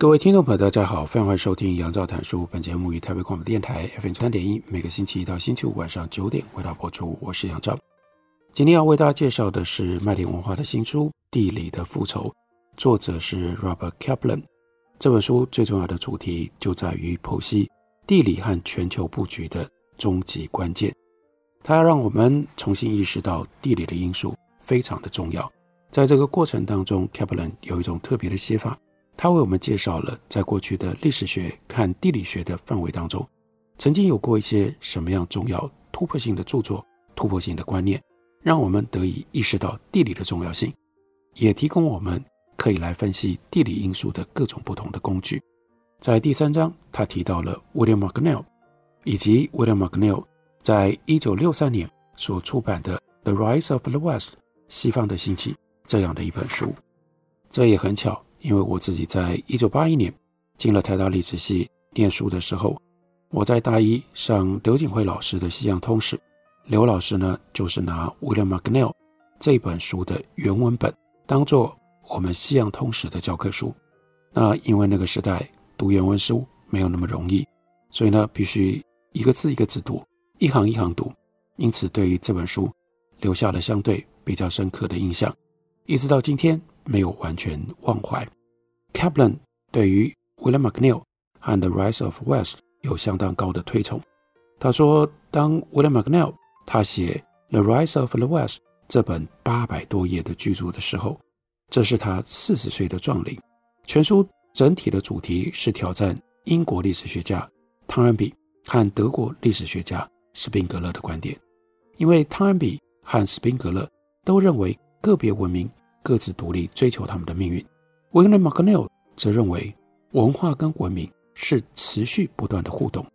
各位听众朋友，大家好，欢迎收听杨照谈书。本节目于台北广播电台 FM 三点一，每个星期一到星期五晚上九点为大家播出。我是杨照。今天要为大家介绍的是麦田文化的新书《地理的复仇》，作者是 Robert Kaplan。这本书最重要的主题就在于剖析地理和全球布局的终极关键。它要让我们重新意识到地理的因素非常的重要。在这个过程当中，Kaplan 有一种特别的写法。他为我们介绍了，在过去的历史学看地理学的范围当中，曾经有过一些什么样重要突破性的著作、突破性的观念，让我们得以意识到地理的重要性，也提供我们可以来分析地理因素的各种不同的工具。在第三章，他提到了 William McNeill 以及 William McNeill 在一九六三年所出版的《The Rise of the West》西方的兴起这样的一本书。这也很巧。因为我自己在一九八一年进了台大历史系念书的时候，我在大一上刘景辉老师的西洋通史，刘老师呢就是拿 William McNeill 这本书的原文本当做我们西洋通史的教科书。那因为那个时代读原文书没有那么容易，所以呢必须一个字一个字读，一行一行读，因此对于这本书留下了相对比较深刻的印象，一直到今天。没有完全忘怀。Kaplan 对于 William McNeill 和 The Rise of West 有相当高的推崇。他说，当 William McNeill 他写 The Rise of the West 这本八百多页的巨著的时候，这是他四十岁的壮龄。全书整体的主题是挑战英国历史学家汤恩比和德国历史学家斯宾格勒的观点，因为汤恩比和斯宾格勒都认为个别文明。各自独立追求他们的命运。William McNeill 则认为，文化跟文明是持续不断的互动，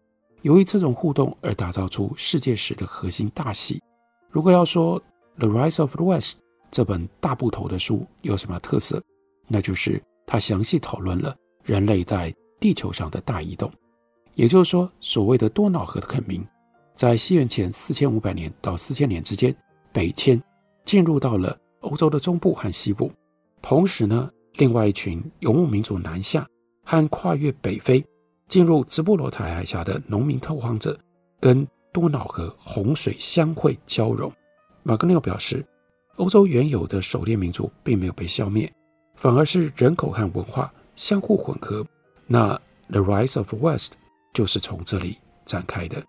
由于这种互动而打造出世界史的核心大戏。如果要说《The Rise of the West》这本大部头的书有什么特色，那就是它详细讨论了人类在地球上的大移动。也就是说，所谓的多瑙河的垦民，在西元前四千五百年到四千年之间北迁，进入到了。欧洲的中部和西部，同时呢，另外一群游牧民族南下和跨越北非，进入直布罗陀海峡的农民拓荒者，跟多瑙河洪水相会交融。马格尼奥表示，欧洲原有的狩猎民族并没有被消灭，反而是人口和文化相互混合。那 The Rise of West 就是从这里展开的。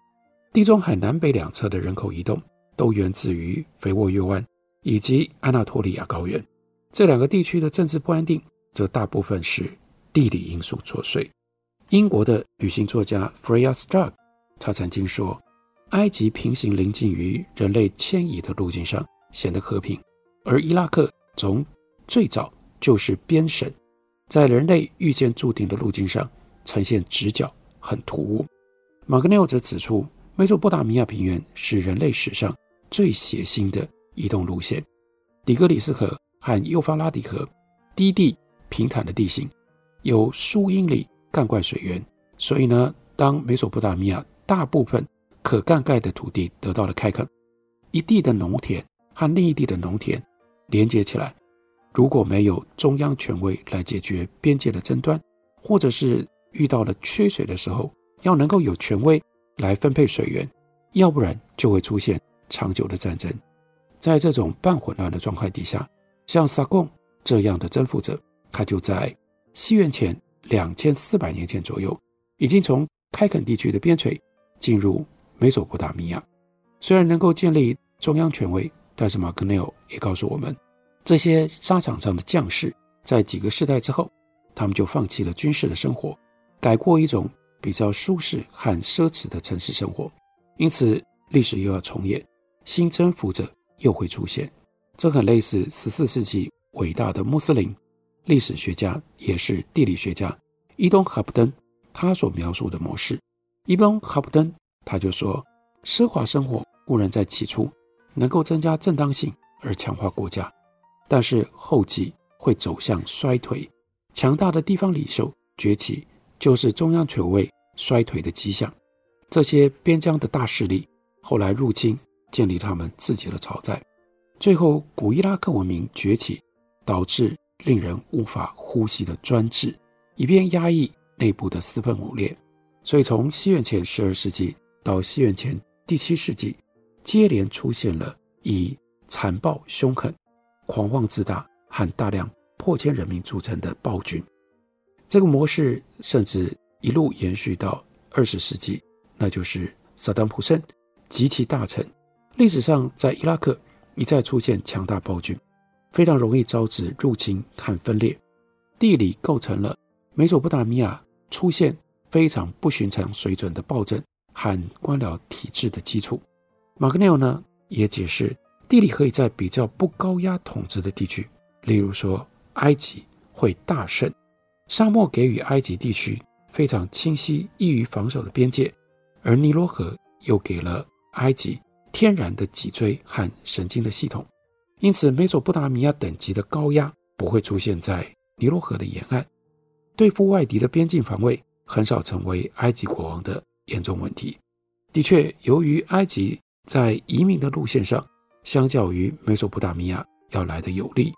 地中海南北两侧的人口移动都源自于肥沃月湾。以及安纳托利亚高原这两个地区的政治不安定，则大部分是地理因素作祟。英国的旅行作家 Freya Stark，他曾经说，埃及平行临近于人类迁移的路径上，显得和平；而伊拉克从最早就是边省，在人类预见注定的路径上呈现直角，很突兀。马格内奥则指出，美索不达米亚平原是人类史上最血腥的。移动路线，底格里斯河和幼发拉底河低地平坦的地形，有数英里干灌水源，所以呢，当美索不达米亚大部分可灌溉的土地得到了开垦，一地的农田和另一地的农田连接起来，如果没有中央权威来解决边界的争端，或者是遇到了缺水的时候，要能够有权威来分配水源，要不然就会出现长久的战争。在这种半混乱的状态底下，像萨贡这样的征服者，他就在西元前两千四百年前左右，已经从开垦地区的边陲进入美索不达米亚。虽然能够建立中央权威，但是马格内尔也告诉我们，这些沙场上的将士在几个世代之后，他们就放弃了军事的生活，改过一种比较舒适和奢侈的城市生活。因此，历史又要重演，新征服者。又会出现，这很类似十四世纪伟大的穆斯林历史学家，也是地理学家伊东·哈布登他所描述的模式。伊东·哈布登他就说，奢华生活固然在起初能够增加正当性而强化国家，但是后继会走向衰退。强大的地方领袖崛起，就是中央权威衰退的迹象。这些边疆的大势力后来入侵，建立他们自己的朝代。最后，古伊拉克文明崛起，导致令人无法呼吸的专制，以便压抑内部的四分五裂。所以，从西元前十二世纪到西元前第七世纪，接连出现了以残暴凶狠、狂妄自大和大量破迁人民组成的暴君。这个模式甚至一路延续到二十世纪。那就是萨达姆·胡塞及其大臣。历史上，在伊拉克一再出现强大暴君，非常容易招致入侵和分裂。地理构成了美索不达米亚出现非常不寻常水准的暴政和官僚体制的基础。马格内尔呢也解释，地理可以在比较不高压统治的地区，例如说埃及会大胜。沙漠给予埃及地区非常清晰、易于防守的边界。而尼罗河又给了埃及天然的脊椎和神经的系统，因此美索不达米亚等级的高压不会出现在尼罗河的沿岸。对付外敌的边境防卫很少成为埃及国王的严重问题。的确，由于埃及在移民的路线上，相较于美索不达米亚要来得有利，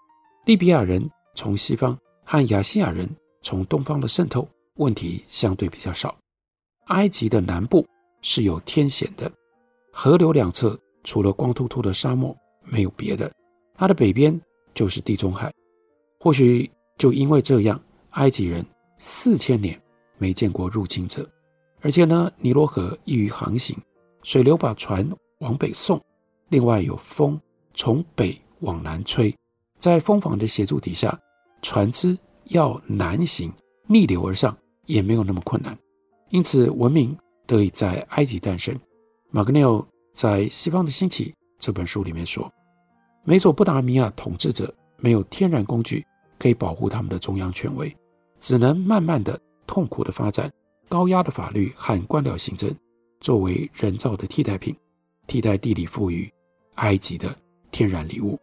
利比亚人从西方和亚细亚人从东方的渗透问题相对比较少。埃及的南部。是有天险的，河流两侧除了光秃秃的沙漠，没有别的。它的北边就是地中海。或许就因为这样，埃及人四千年没见过入侵者。而且呢，尼罗河易于航行，水流把船往北送。另外有风从北往南吹，在风房的协助底下，船只要南行逆流而上也没有那么困难。因此文明。得以在埃及诞生。马格内尔在《西方的兴起》这本书里面说，美索不达米亚统治者没有天然工具可以保护他们的中央权威，只能慢慢的、痛苦的发展高压的法律和官僚行政，作为人造的替代品，替代地理赋予埃及的天然礼物。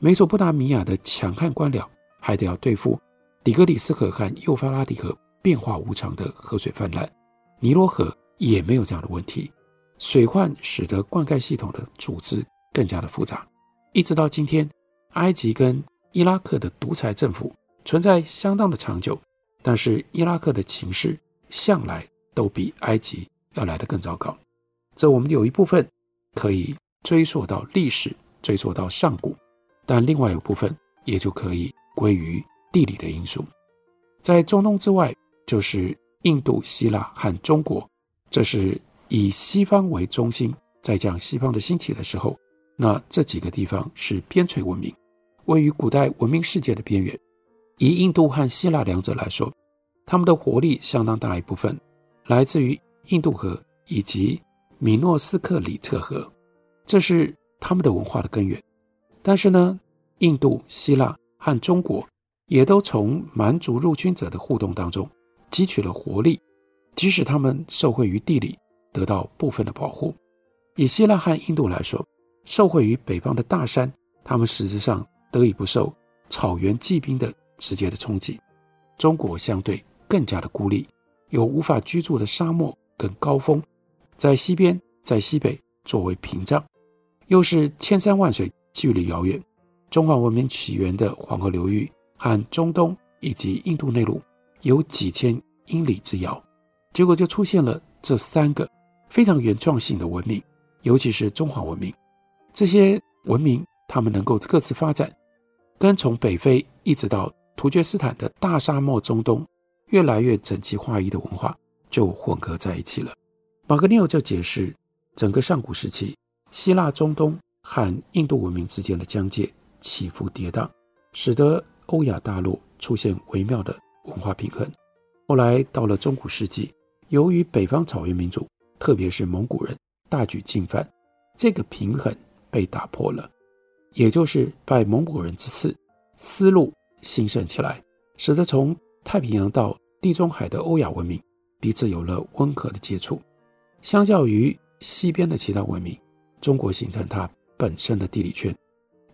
美索不达米亚的强悍官僚还得要对付底格里斯河和幼发拉底河变化无常的河水泛滥，尼罗河。也没有这样的问题，水患使得灌溉系统的组织更加的复杂，一直到今天，埃及跟伊拉克的独裁政府存在相当的长久，但是伊拉克的情势向来都比埃及要来得更糟糕。这我们有一部分可以追溯到历史，追溯到上古，但另外有部分也就可以归于地理的因素。在中东之外，就是印度、希腊和中国。这是以西方为中心，在讲西方的兴起的时候，那这几个地方是边陲文明，位于古代文明世界的边缘。以印度和希腊两者来说，他们的活力相当大一部分来自于印度河以及米诺斯克里特河，这是他们的文化的根源。但是呢，印度、希腊和中国也都从蛮族入侵者的互动当中汲取了活力。即使他们受惠于地理，得到部分的保护；以希腊和印度来说，受惠于北方的大山，他们实质上得以不受草原骑兵的直接的冲击。中国相对更加的孤立，有无法居住的沙漠跟高峰，在西边，在西北作为屏障，又是千山万水，距离遥远。中华文明起源的黄河流域和中东以及印度内陆有几千英里之遥。结果就出现了这三个非常原创性的文明，尤其是中华文明。这些文明，他们能够各自发展，跟从北非一直到突厥斯坦的大沙漠中东，越来越整齐划一的文化就混合在一起了。马格尼奥就解释，整个上古时期，希腊中东和印度文明之间的疆界起伏跌宕，使得欧亚大陆出现微妙的文化平衡。后来到了中古世纪。由于北方草原民族，特别是蒙古人大举进犯，这个平衡被打破了，也就是拜蒙古人之赐，丝路兴盛起来，使得从太平洋到地中海的欧亚文明彼此有了温和的接触。相较于西边的其他文明，中国形成它本身的地理圈。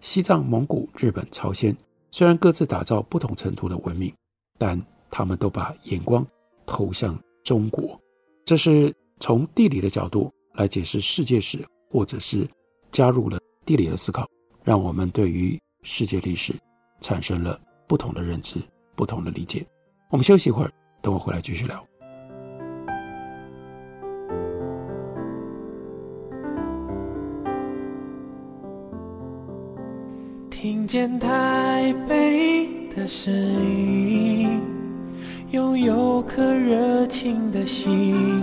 西藏、蒙古、日本、朝鲜虽然各自打造不同程度的文明，但他们都把眼光投向中国。这是从地理的角度来解释世界史，或者是加入了地理的思考，让我们对于世界历史产生了不同的认知、不同的理解。我们休息一会儿，等我回来继续聊。听见台北的声音，拥有颗热情的心，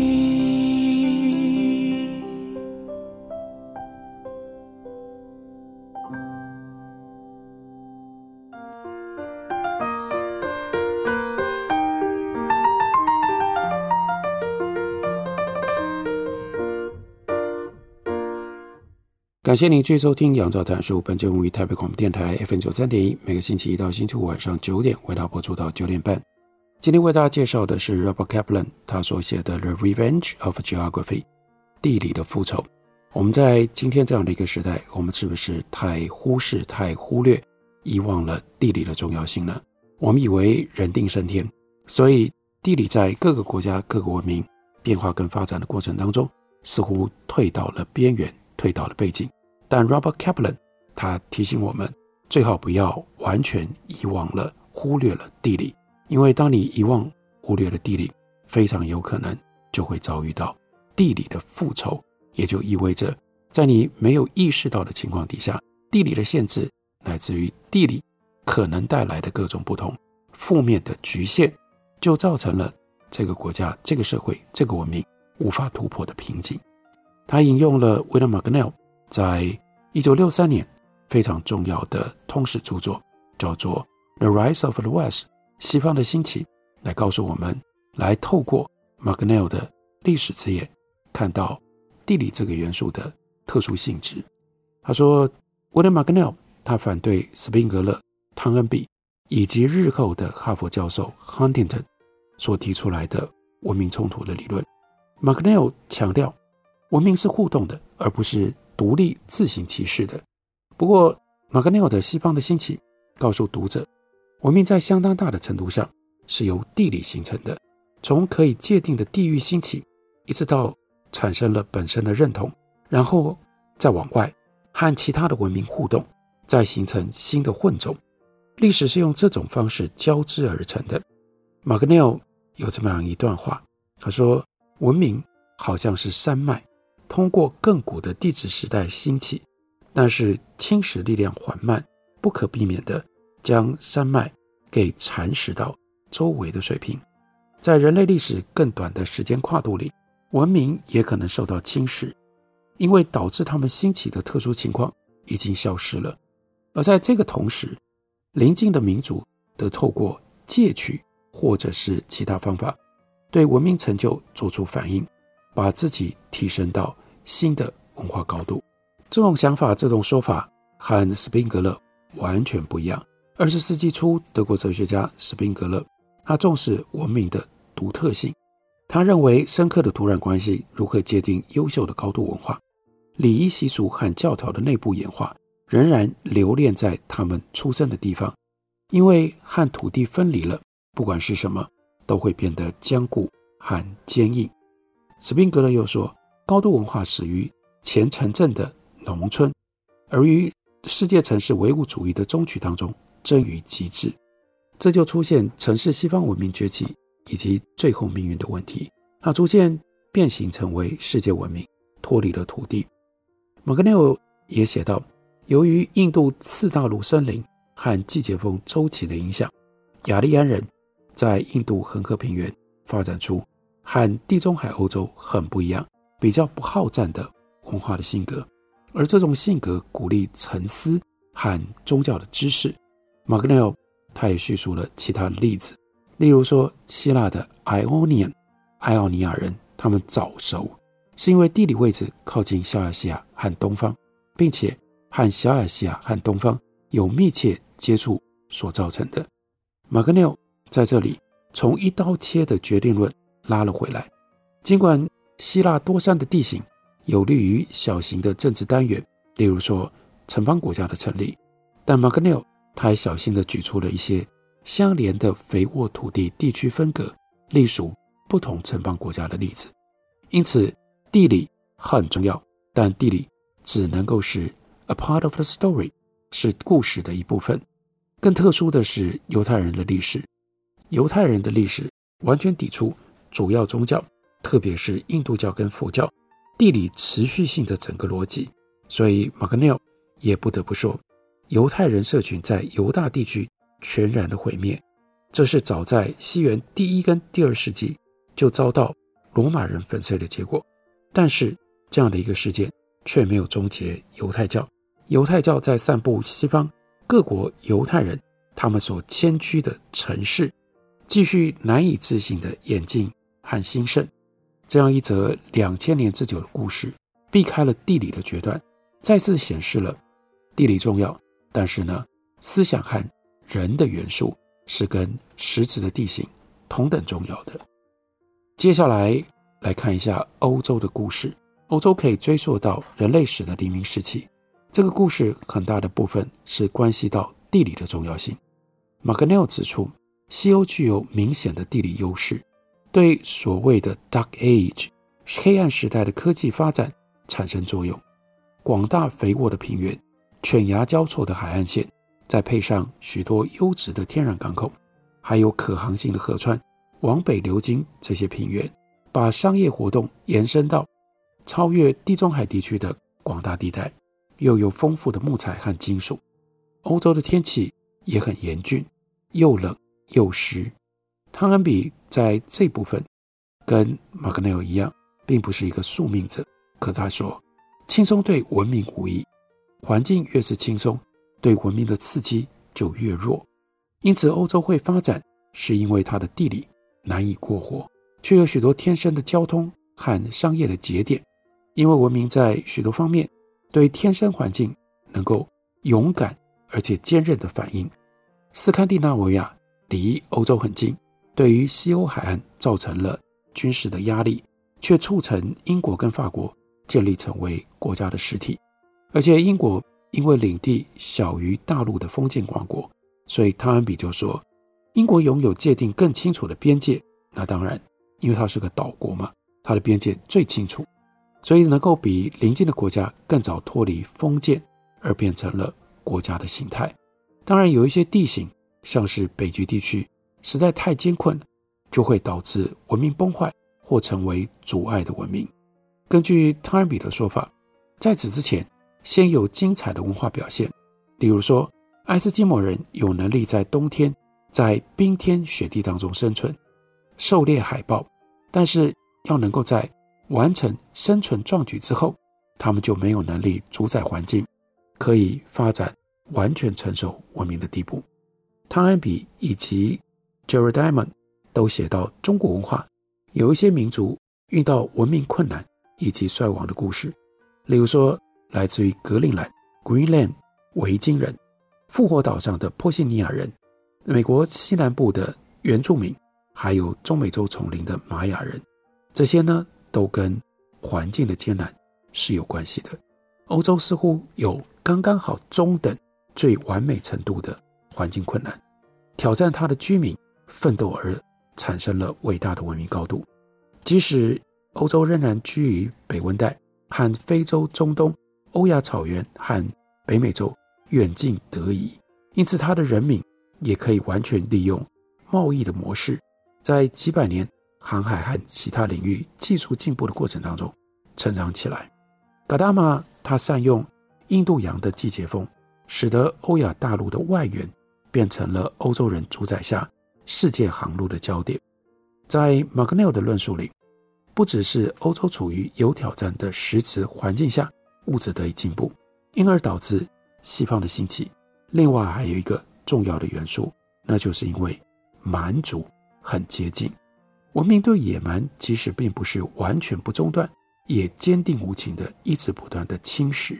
感谢您继续收听《杨照谈书》，本节目于台北广播电台 FM 九三点一，每个星期一到星期五晚上九点为大家播出到九点半。今天为大家介绍的是 Robert Kaplan 他所写的《The Revenge of Geography》地理的复仇。我们在今天这样的一个时代，我们是不是太忽视、太忽略、遗忘了地理的重要性呢？我们以为人定胜天，所以地理在各个国家、各个文明变化跟发展的过程当中，似乎退到了边缘，退到了背景。但 Robert Kaplan 他提醒我们，最好不要完全遗忘了、忽略了地理，因为当你遗忘、忽略了地理，非常有可能就会遭遇到地理的复仇，也就意味着在你没有意识到的情况底下，地理的限制乃至于地理可能带来的各种不同负面的局限，就造成了这个国家、这个社会、这个文明无法突破的瓶颈。他引用了 William McNeill。在一九六三年，非常重要的通史著作叫做《The Rise of the West》，西方的兴起，来告诉我们，来透过 McNeill 的历史之眼，看到地理这个元素的特殊性质。他说，William McNeill 他反对斯宾格勒、汤恩比以及日后的哈佛教授 Huntington 所提出来的文明冲突的理论。McNeill 强调，文明是互动的，而不是。独立自行其事的。不过，马格尼奥的西方的兴起告诉读者，文明在相当大的程度上是由地理形成的。从可以界定的地域兴起，一直到产生了本身的认同，然后再往外和其他的文明互动，再形成新的混种。历史是用这种方式交织而成的。马格尼奥有这么样一段话，他说：“文明好像是山脉。”通过更古的地质时代兴起，但是侵蚀力量缓慢，不可避免地将山脉给蚕食到周围的水平。在人类历史更短的时间跨度里，文明也可能受到侵蚀，因为导致他们兴起的特殊情况已经消失了。而在这个同时，邻近的民族得透过借取或者是其他方法，对文明成就做出反应，把自己提升到。新的文化高度，这种想法、这种说法和斯宾格勒完全不一样。二十世纪初，德国哲学家斯宾格勒，他重视文明的独特性。他认为，深刻的土壤关系如何界定优秀的高度文化，礼仪习俗和教条的内部演化仍然留恋在他们出生的地方，因为和土地分离了，不管是什么，都会变得坚固和坚硬。斯宾格勒又说。高度文化始于前城镇的农村，而于世界城市唯物主义的终曲当中臻于极致，这就出现城市西方文明崛起以及最后命运的问题。它逐渐变形成为世界文明，脱离了土地。马格内奥也写道，由于印度次大陆森林和季节风周期的影响，雅利安人在印度恒河平原发展出和地中海欧洲很不一样。比较不好战的文化的性格，而这种性格鼓励沉思和宗教的知识。马格内奥他也叙述了其他的例子，例如说，希腊的 Ionian 爱奥尼亚人，他们早熟，是因为地理位置靠近小亚细亚和东方，并且和小亚细亚和东方有密切接触所造成的。马格纽在这里从一刀切的决定论拉了回来，尽管希腊多山的地形有利于小型的政治单元，例如说城邦国家的成立，但马格纽他还小心地举出了一些。相连的肥沃土地地区分隔，隶属不同城邦国家的例子。因此，地理很重要，但地理只能够是 a part of the story，是故事的一部分。更特殊的是犹太人的历史，犹太人的历史完全抵触主要宗教，特别是印度教跟佛教地理持续性的整个逻辑。所以，马格尼尔也不得不说，犹太人社群在犹大地区。全然的毁灭，这是早在西元第一跟第二世纪就遭到罗马人粉碎的结果。但是这样的一个事件却没有终结犹太教。犹太教在散布西方各国犹太人他们所迁居的城市，继续难以置信的演进和兴盛。这样一则两千年之久的故事，避开了地理的决断，再次显示了地理重要，但是呢，思想和人的元素是跟实质的地形同等重要的。接下来来看一下欧洲的故事。欧洲可以追溯到人类史的黎明时期。这个故事很大的部分是关系到地理的重要性。马格尼指出，西欧具有明显的地理优势，对所谓的 Dark Age 黑暗时代的科技发展产生作用。广大肥沃的平原，犬牙交错的海岸线。再配上许多优质的天然港口，还有可航行的河川往北流经这些平原，把商业活动延伸到超越地中海地区的广大地带，又有丰富的木材和金属。欧洲的天气也很严峻，又冷又湿。汤恩比在这部分跟马格内尔一样，并不是一个宿命者，可他说，轻松对文明无益，环境越是轻松。对文明的刺激就越弱，因此欧洲会发展，是因为它的地理难以过活，却有许多天生的交通和商业的节点。因为文明在许多方面对天生环境能够勇敢而且坚韧的反应。斯堪的纳维亚离欧洲很近，对于西欧海岸造成了军事的压力，却促成英国跟法国建立成为国家的实体，而且英国。因为领地小于大陆的封建王国，所以汤恩比就说，英国拥有界定更清楚的边界。那当然，因为它是个岛国嘛，它的边界最清楚，所以能够比邻近的国家更早脱离封建，而变成了国家的形态。当然，有一些地形，像是北极地区，实在太艰困，就会导致文明崩坏或成为阻碍的文明。根据汤恩比的说法，在此之前。先有精彩的文化表现，例如说，爱斯基摩人有能力在冬天在冰天雪地当中生存，狩猎海豹，但是要能够在完成生存壮举之后，他们就没有能力主宰环境，可以发展完全成熟文明的地步。汤恩比以及 Jared Diamond 都写到，中国文化有一些民族遇到文明困难以及衰亡的故事，例如说。来自于格陵兰 （Greenland） 维京人，复活岛上的波西尼亚人，美国西南部的原住民，还有中美洲丛林的玛雅人，这些呢都跟环境的艰难是有关系的。欧洲似乎有刚刚好中等、最完美程度的环境困难，挑战它的居民奋斗而产生了伟大的文明高度。即使欧洲仍然居于北温带和非洲、中东。欧亚草原和北美洲远近得宜，因此它的人民也可以完全利用贸易的模式，在几百年航海和其他领域技术进步的过程当中成长起来。噶达玛他善用印度洋的季节风，使得欧亚大陆的外缘变成了欧洲人主宰下世界航路的焦点。在马格尼尔的论述里，不只是欧洲处于有挑战的实质环境下。物质得以进步，因而导致西方的兴起。另外还有一个重要的元素，那就是因为蛮族很接近。文明对野蛮即使并不是完全不中断，也坚定无情的一直不断的侵蚀。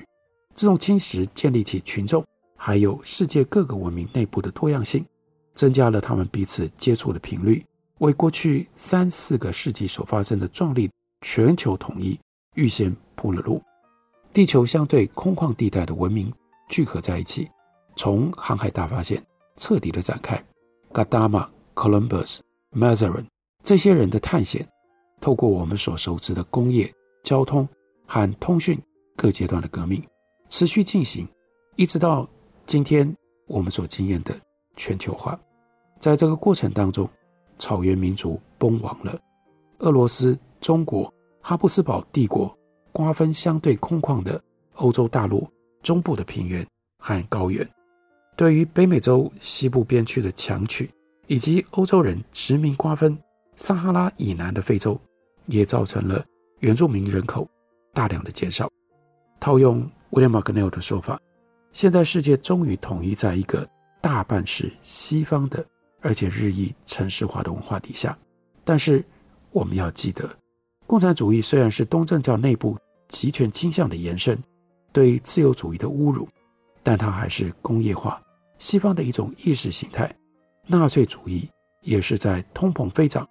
这种侵蚀建立起群众还有世界各个文明内部的多样性，增加了他们彼此接触的频率，为过去三四个世纪所发生的壮丽全球统一预先铺了路。地球相对空旷地带的文明聚合在一起，从航海大发现彻底的展开。Gadama、Columbus、Mazarin 这些人的探险，透过我们所熟知的工业、交通和通讯各阶段的革命，持续进行，一直到今天我们所经验的全球化。在这个过程当中，草原民族崩亡了，俄罗斯、中国、哈布斯堡帝国。瓜分相对空旷的欧洲大陆中部的平原和高原，对于北美洲西部边区的强取，以及欧洲人殖民瓜分撒哈拉以南的非洲，也造成了原住民人口大量的减少。套用 William McNeil 的说法，现在世界终于统一在一个大半是西方的，而且日益城市化的文化底下。但是我们要记得。共产主义虽然是东正教内部极权倾向的延伸，对自由主义的侮辱，但它还是工业化西方的一种意识形态。纳粹主义也是在通膨飞涨、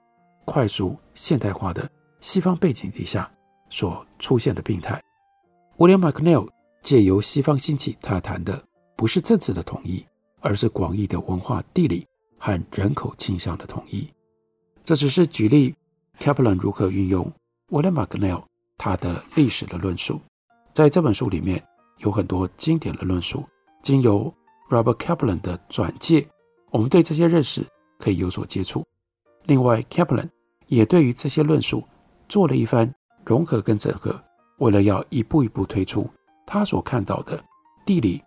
快速现代化的西方背景底下所出现的病态。William McNeill 借由西方兴起，他谈的不是政治的统一，而是广义的文化、地理和人口倾向的统一。这只是举例，Kaplan 如何运用。William McNeil 他的历史的论述，在这本书里面有很多经典的论述。经由 Robert Kaplan 的转介，我们对这些认识可以有所接触。另外，Kaplan 也对于这些论述做了一番融合跟整合，为了要一步一步推出他所看到的地理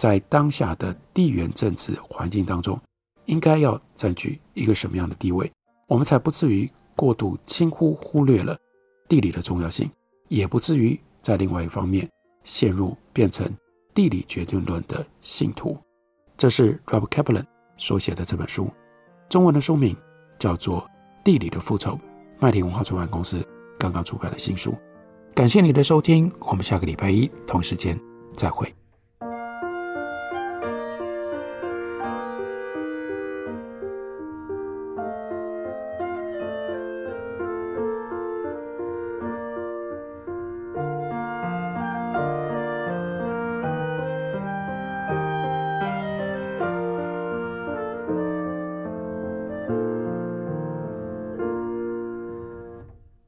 在当下的地缘政治环境当中应该要占据一个什么样的地位，我们才不至于过度轻忽忽略了。地理的重要性，也不至于在另外一方面陷入变成地理决定论的信徒。这是 Rob Kaplan 所写的这本书，中文的书名叫做《地理的复仇》，麦田文化出版公司刚刚出版的新书。感谢你的收听，我们下个礼拜一同时间再会。